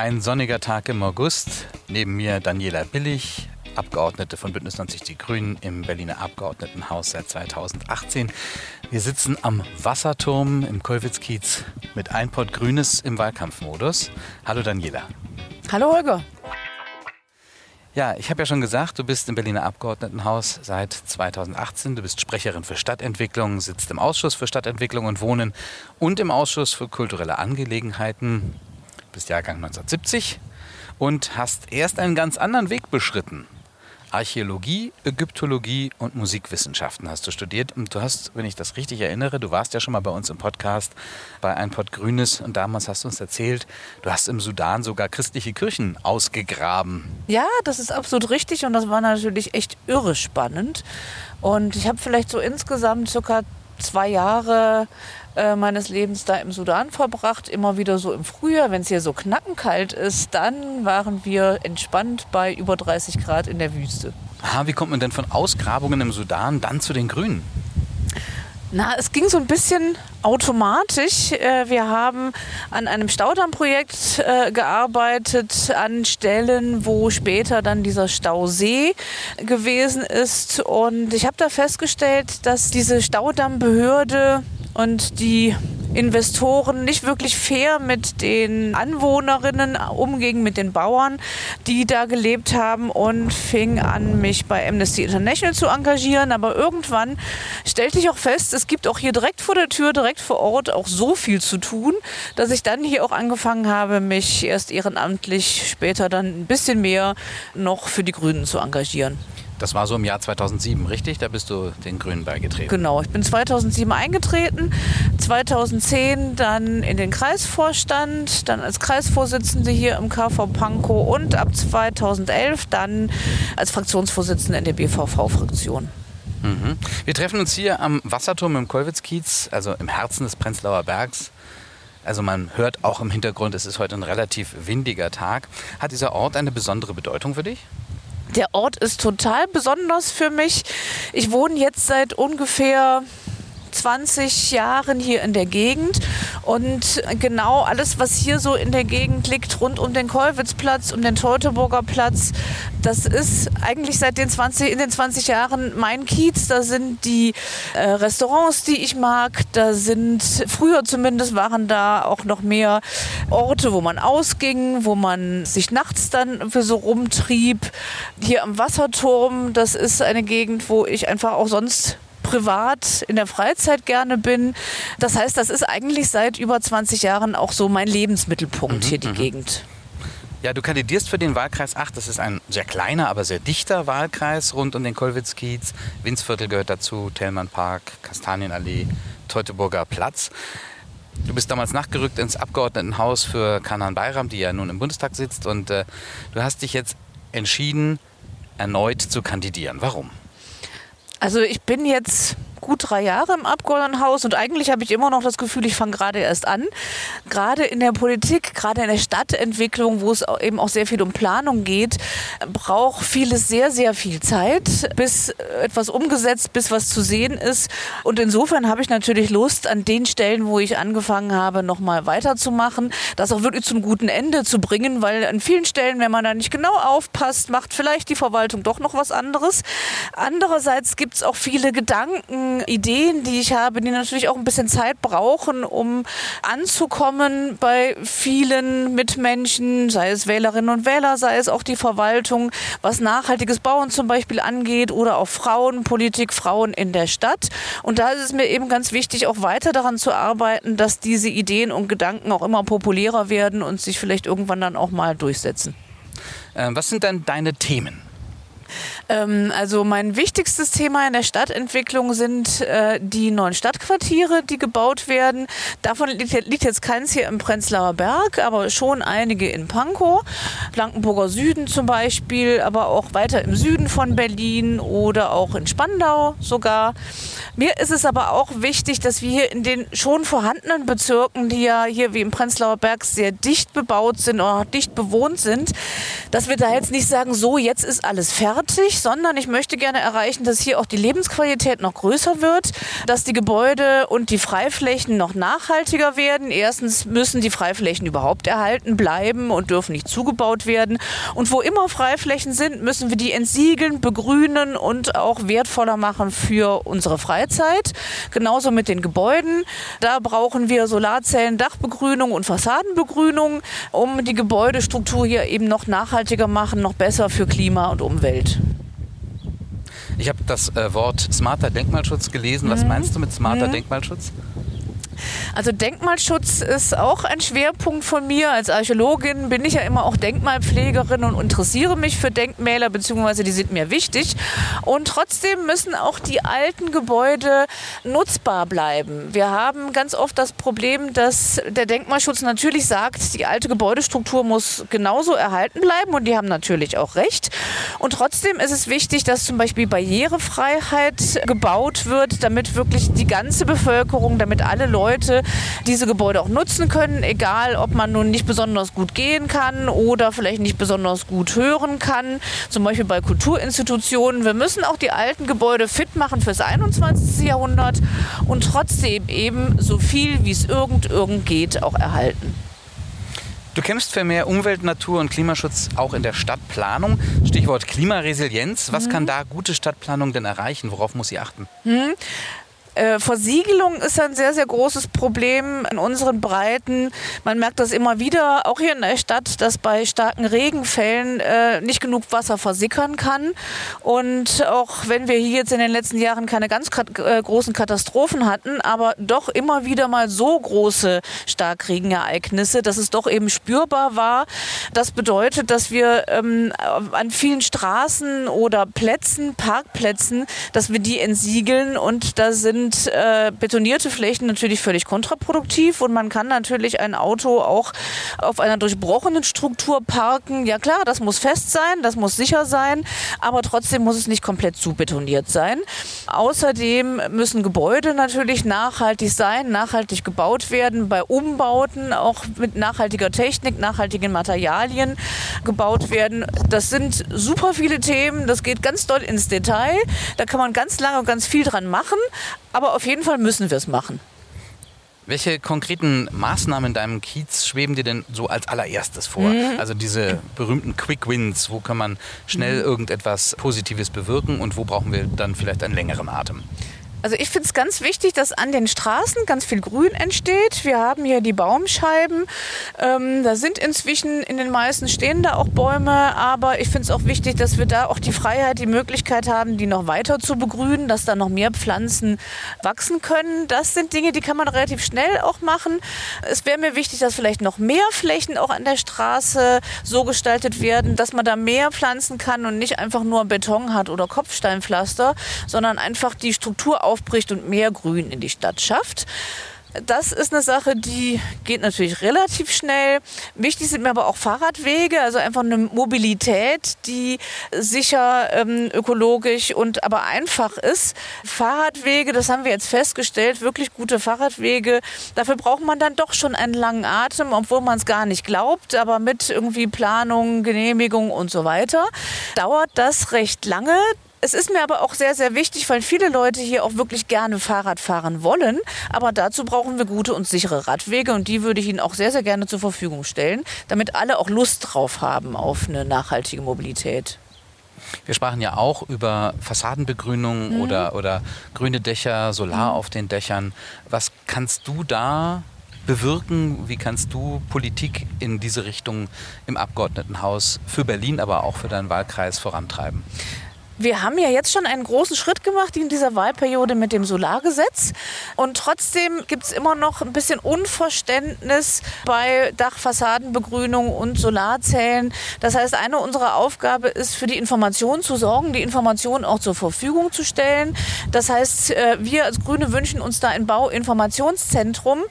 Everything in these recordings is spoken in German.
Ein sonniger Tag im August. Neben mir Daniela Billig, Abgeordnete von Bündnis 90 Die Grünen im Berliner Abgeordnetenhaus seit 2018. Wir sitzen am Wasserturm im Kollwitz-Kiez mit ein Pott Grünes im Wahlkampfmodus. Hallo Daniela. Hallo Holger. Ja, ich habe ja schon gesagt, du bist im Berliner Abgeordnetenhaus seit 2018. Du bist Sprecherin für Stadtentwicklung, sitzt im Ausschuss für Stadtentwicklung und Wohnen und im Ausschuss für kulturelle Angelegenheiten. Bist Jahrgang 1970 und hast erst einen ganz anderen Weg beschritten. Archäologie, Ägyptologie und Musikwissenschaften hast du studiert. Und du hast, wenn ich das richtig erinnere, du warst ja schon mal bei uns im Podcast bei Ein Pott Grünes und damals hast du uns erzählt, du hast im Sudan sogar christliche Kirchen ausgegraben. Ja, das ist absolut richtig und das war natürlich echt irre spannend. Und ich habe vielleicht so insgesamt circa zwei Jahre äh, meines Lebens da im Sudan verbracht. Immer wieder so im Frühjahr, wenn es hier so knackenkalt ist, dann waren wir entspannt bei über 30 Grad in der Wüste. Aha, wie kommt man denn von Ausgrabungen im Sudan dann zu den Grünen? Na, es ging so ein bisschen automatisch. Äh, wir haben an einem Staudammprojekt äh, gearbeitet, an Stellen, wo später dann dieser Stausee gewesen ist. Und ich habe da festgestellt, dass diese Staudammbehörde und die Investoren nicht wirklich fair mit den Anwohnerinnen umgingen, mit den Bauern, die da gelebt haben und fing an, mich bei Amnesty International zu engagieren. Aber irgendwann stellte ich auch fest, es gibt auch hier direkt vor der Tür, direkt vor Ort auch so viel zu tun, dass ich dann hier auch angefangen habe, mich erst ehrenamtlich, später dann ein bisschen mehr noch für die Grünen zu engagieren. Das war so im Jahr 2007, richtig? Da bist du den Grünen beigetreten. Genau, ich bin 2007 eingetreten, 2010 dann in den Kreisvorstand, dann als Kreisvorsitzende hier im KV Pankow und ab 2011 dann als Fraktionsvorsitzende in der BVV-Fraktion. Mhm. Wir treffen uns hier am Wasserturm im Kollwitz-Kiez, also im Herzen des Prenzlauer Bergs. Also man hört auch im Hintergrund, es ist heute ein relativ windiger Tag. Hat dieser Ort eine besondere Bedeutung für dich? Der Ort ist total besonders für mich. Ich wohne jetzt seit ungefähr 20 Jahren hier in der Gegend und genau alles, was hier so in der Gegend liegt, rund um den Kollwitzplatz und den Teutoburger Platz, das ist eigentlich seit den 20, in den 20 Jahren mein Kiez. Da sind die äh, Restaurants, die ich mag. Da sind, früher zumindest waren da auch noch mehr Orte, wo man ausging, wo man sich nachts dann für so rumtrieb. Hier am Wasserturm, das ist eine Gegend, wo ich einfach auch sonst privat in der Freizeit gerne bin. Das heißt, das ist eigentlich seit über 20 Jahren auch so mein Lebensmittelpunkt mhm, hier, die mhm. Gegend. Ja, du kandidierst für den Wahlkreis 8. Das ist ein sehr kleiner, aber sehr dichter Wahlkreis rund um den Kollwitz-Kiez. Winzviertel gehört dazu, Tellmann-Park, Kastanienallee, Teutoburger Platz. Du bist damals nachgerückt ins Abgeordnetenhaus für Kanan Bayram, die ja nun im Bundestag sitzt. Und äh, du hast dich jetzt entschieden, erneut zu kandidieren. Warum? Also ich bin jetzt gut drei Jahre im Abgeordnetenhaus und eigentlich habe ich immer noch das Gefühl, ich fange gerade erst an. Gerade in der Politik, gerade in der Stadtentwicklung, wo es eben auch sehr viel um Planung geht, braucht vieles sehr, sehr viel Zeit, bis etwas umgesetzt, bis was zu sehen ist. Und insofern habe ich natürlich Lust, an den Stellen, wo ich angefangen habe, nochmal weiterzumachen, das auch wirklich zum guten Ende zu bringen, weil an vielen Stellen, wenn man da nicht genau aufpasst, macht vielleicht die Verwaltung doch noch was anderes. Andererseits gibt es auch viele Gedanken, Ideen, die ich habe, die natürlich auch ein bisschen Zeit brauchen, um anzukommen bei vielen Mitmenschen, sei es Wählerinnen und Wähler, sei es auch die Verwaltung, was nachhaltiges Bauen zum Beispiel angeht oder auch Frauenpolitik, Frauen in der Stadt. Und da ist es mir eben ganz wichtig, auch weiter daran zu arbeiten, dass diese Ideen und Gedanken auch immer populärer werden und sich vielleicht irgendwann dann auch mal durchsetzen. Äh, was sind denn deine Themen? Ähm, also mein wichtigstes Thema in der Stadtentwicklung sind äh, die neuen Stadtquartiere, die gebaut werden. Davon liegt, liegt, jetzt keins hier im Prenzlauer Berg, aber schon einige in Pankow, Blankenburger Süden zum Beispiel, aber auch weiter im Süden von Berlin oder auch in Spandau sogar. Mir ist es aber auch wichtig, dass wir hier in den schon vorhandenen Bezirken, die ja hier wie im Prenzlauer Berg sehr dicht bebaut sind oder dicht bewohnt sind, dass wir da jetzt nicht sagen, so jetzt ist alles fertig, sondern ich möchte gerne erreichen, dass hier auch die Lebensqualität noch größer wird, dass die Gebäude und die Freiflächen noch nachhaltiger werden. Erstens müssen die Freiflächen überhaupt erhalten bleiben und dürfen nicht zugebaut werden. Und wo immer Freiflächen sind, müssen wir die entsiegeln, begrünen und auch wertvoller machen für unsere Freizeit. Genauso mit den Gebäuden. Da brauchen wir Solarzellen, Dachbegrünung und Fassadenbegrünung, um die Gebäudestruktur hier eben noch nachhaltiger machen, noch besser für Klima und Umwelt. Ich habe das äh, Wort smarter Denkmalschutz gelesen. Was mhm. meinst du mit smarter. Denkmalschutz? Also Denkmalschutz ist auch ein Schwerpunkt von mir. Als Archäologin bin ich ja immer auch Denkmalpflegerin und interessiere mich für Denkmäler, beziehungsweise die sind mir wichtig. Und trotzdem müssen auch die alten Gebäude nutzbar bleiben. Wir haben ganz oft das Problem, dass der Denkmalschutz natürlich sagt, die alte Gebäudestruktur muss genauso erhalten bleiben und die haben natürlich auch recht. Und trotzdem ist es wichtig, dass zum Beispiel Barrierefreiheit gebaut wird, damit wirklich die ganze Bevölkerung, damit alle Leute Leute diese Gebäude auch nutzen können, egal ob man nun nicht besonders gut gehen kann oder vielleicht nicht besonders gut hören kann, zum Beispiel bei Kulturinstitutionen. Wir müssen auch die alten Gebäude fit machen fürs 21. Jahrhundert und trotzdem eben so viel, wie es irgend irgend geht, auch erhalten. Du kämpfst für mehr Umwelt, Natur und Klimaschutz auch in der Stadtplanung. Stichwort Klimaresilienz. Was mhm. kann da gute Stadtplanung denn erreichen? Worauf muss sie achten? Mhm. Äh, Versiegelung ist ein sehr, sehr großes Problem in unseren Breiten. Man merkt das immer wieder, auch hier in der Stadt, dass bei starken Regenfällen äh, nicht genug Wasser versickern kann. Und auch wenn wir hier jetzt in den letzten Jahren keine ganz kat äh, großen Katastrophen hatten, aber doch immer wieder mal so große Starkregenereignisse, dass es doch eben spürbar war. Das bedeutet, dass wir ähm, an vielen Straßen oder Plätzen, Parkplätzen, dass wir die entsiegeln und da sind sind äh, betonierte Flächen natürlich völlig kontraproduktiv und man kann natürlich ein Auto auch auf einer durchbrochenen Struktur parken. Ja klar, das muss fest sein, das muss sicher sein, aber trotzdem muss es nicht komplett zubetoniert sein. Außerdem müssen Gebäude natürlich nachhaltig sein, nachhaltig gebaut werden, bei Umbauten auch mit nachhaltiger Technik, nachhaltigen Materialien gebaut werden. Das sind super viele Themen, das geht ganz doll ins Detail. Da kann man ganz lange und ganz viel dran machen, aber auf jeden Fall müssen wir es machen. Welche konkreten Maßnahmen in deinem Kiez schweben dir denn so als allererstes vor? Mhm. Also diese berühmten Quick Wins, wo kann man schnell mhm. irgendetwas Positives bewirken und wo brauchen wir dann vielleicht einen längeren Atem? Also ich finde es ganz wichtig, dass an den Straßen ganz viel Grün entsteht. Wir haben hier die Baumscheiben. Ähm, da sind inzwischen in den meisten stehen da auch Bäume, aber ich finde es auch wichtig, dass wir da auch die Freiheit, die Möglichkeit haben, die noch weiter zu begrünen, dass da noch mehr Pflanzen wachsen können. Das sind Dinge, die kann man relativ schnell auch machen. Es wäre mir wichtig, dass vielleicht noch mehr Flächen auch an der Straße so gestaltet werden, dass man da mehr pflanzen kann und nicht einfach nur Beton hat oder Kopfsteinpflaster, sondern einfach die Struktur aufbricht und mehr Grün in die Stadt schafft. Das ist eine Sache, die geht natürlich relativ schnell. Wichtig sind mir aber auch Fahrradwege, also einfach eine Mobilität, die sicher ähm, ökologisch und aber einfach ist. Fahrradwege, das haben wir jetzt festgestellt, wirklich gute Fahrradwege. Dafür braucht man dann doch schon einen langen Atem, obwohl man es gar nicht glaubt, aber mit irgendwie Planung, Genehmigung und so weiter dauert das recht lange. Es ist mir aber auch sehr, sehr wichtig, weil viele Leute hier auch wirklich gerne Fahrrad fahren wollen. Aber dazu brauchen wir gute und sichere Radwege und die würde ich Ihnen auch sehr, sehr gerne zur Verfügung stellen, damit alle auch Lust drauf haben auf eine nachhaltige Mobilität. Wir sprachen ja auch über Fassadenbegrünung mhm. oder, oder grüne Dächer, Solar mhm. auf den Dächern. Was kannst du da bewirken? Wie kannst du Politik in diese Richtung im Abgeordnetenhaus für Berlin, aber auch für deinen Wahlkreis vorantreiben? Wir haben ja jetzt schon einen großen Schritt gemacht in dieser Wahlperiode mit dem Solargesetz. Und trotzdem gibt es immer noch ein bisschen Unverständnis bei Dachfassadenbegrünung und Solarzellen. Das heißt, eine unserer Aufgabe ist, für die Information zu sorgen, die Information auch zur Verfügung zu stellen. Das heißt, äh, wir als Grüne wünschen uns da ein Bauinformationszentrum,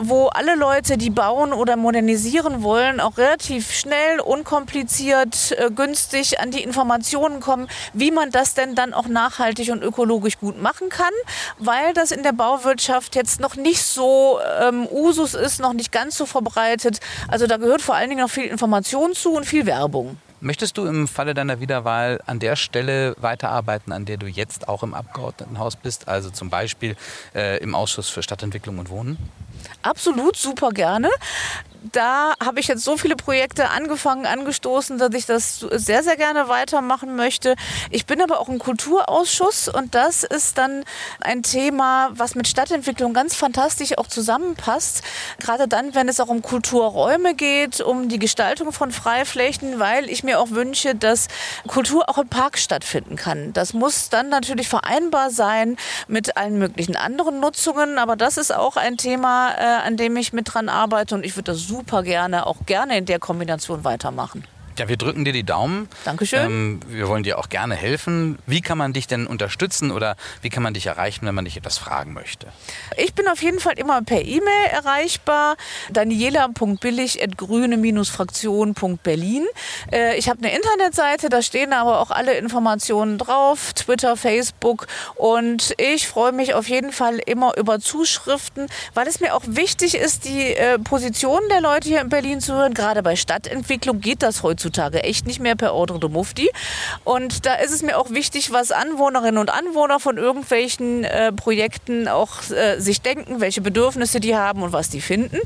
wo alle Leute, die bauen oder modernisieren wollen, auch relativ schnell, unkompliziert, äh, günstig an die Informationen kommen, wie man das denn dann auch nachhaltig und ökologisch gut machen kann, weil das in der Bauwirtschaft jetzt noch nicht so ähm, Usus ist, noch nicht ganz so verbreitet. Also da gehört vor allen Dingen noch viel Information zu und viel Werbung. Möchtest du im Falle deiner Wiederwahl an der Stelle weiterarbeiten, an der du jetzt auch im Abgeordnetenhaus bist, also zum Beispiel äh, im Ausschuss für Stadtentwicklung und Wohnen? Absolut, super gerne da habe ich jetzt so viele Projekte angefangen, angestoßen, dass ich das sehr, sehr gerne weitermachen möchte. Ich bin aber auch im Kulturausschuss und das ist dann ein Thema, was mit Stadtentwicklung ganz fantastisch auch zusammenpasst. Gerade dann, wenn es auch um Kulturräume geht, um die Gestaltung von Freiflächen, weil ich mir auch wünsche, dass Kultur auch im Park stattfinden kann. Das muss dann natürlich vereinbar sein mit allen möglichen anderen Nutzungen, aber das ist auch ein Thema, äh, an dem ich mit dran arbeite und ich würde das super super gerne, auch gerne in der Kombination weitermachen. Ja, wir drücken dir die Daumen. Dankeschön. Ähm, wir wollen dir auch gerne helfen. Wie kann man dich denn unterstützen oder wie kann man dich erreichen, wenn man dich etwas fragen möchte? Ich bin auf jeden Fall immer per E-Mail erreichbar. Daniela.billig.grüne-fraktion.berlin. Äh, ich habe eine Internetseite, da stehen aber auch alle Informationen drauf. Twitter, Facebook. Und ich freue mich auf jeden Fall immer über Zuschriften, weil es mir auch wichtig ist, die äh, Position der Leute hier in Berlin zu hören. Gerade bei Stadtentwicklung geht das heutzutage heutzutage echt nicht mehr per Ordre de Mufti. Und da ist es mir auch wichtig, was Anwohnerinnen und Anwohner von irgendwelchen äh, Projekten auch äh, sich denken, welche Bedürfnisse die haben und was die finden.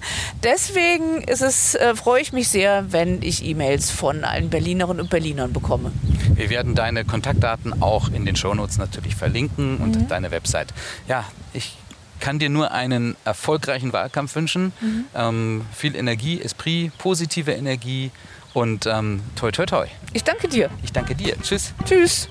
Deswegen ist es, äh, freue ich mich sehr, wenn ich E-Mails von allen Berlinerinnen und Berlinern bekomme. Wir werden deine Kontaktdaten auch in den Shownotes natürlich verlinken und mhm. deine Website. Ja, ich kann dir nur einen erfolgreichen Wahlkampf wünschen. Mhm. Ähm, viel Energie, Esprit, positive Energie und ähm, toi toi toi. Ich danke dir. Ich danke dir. Tschüss. Tschüss.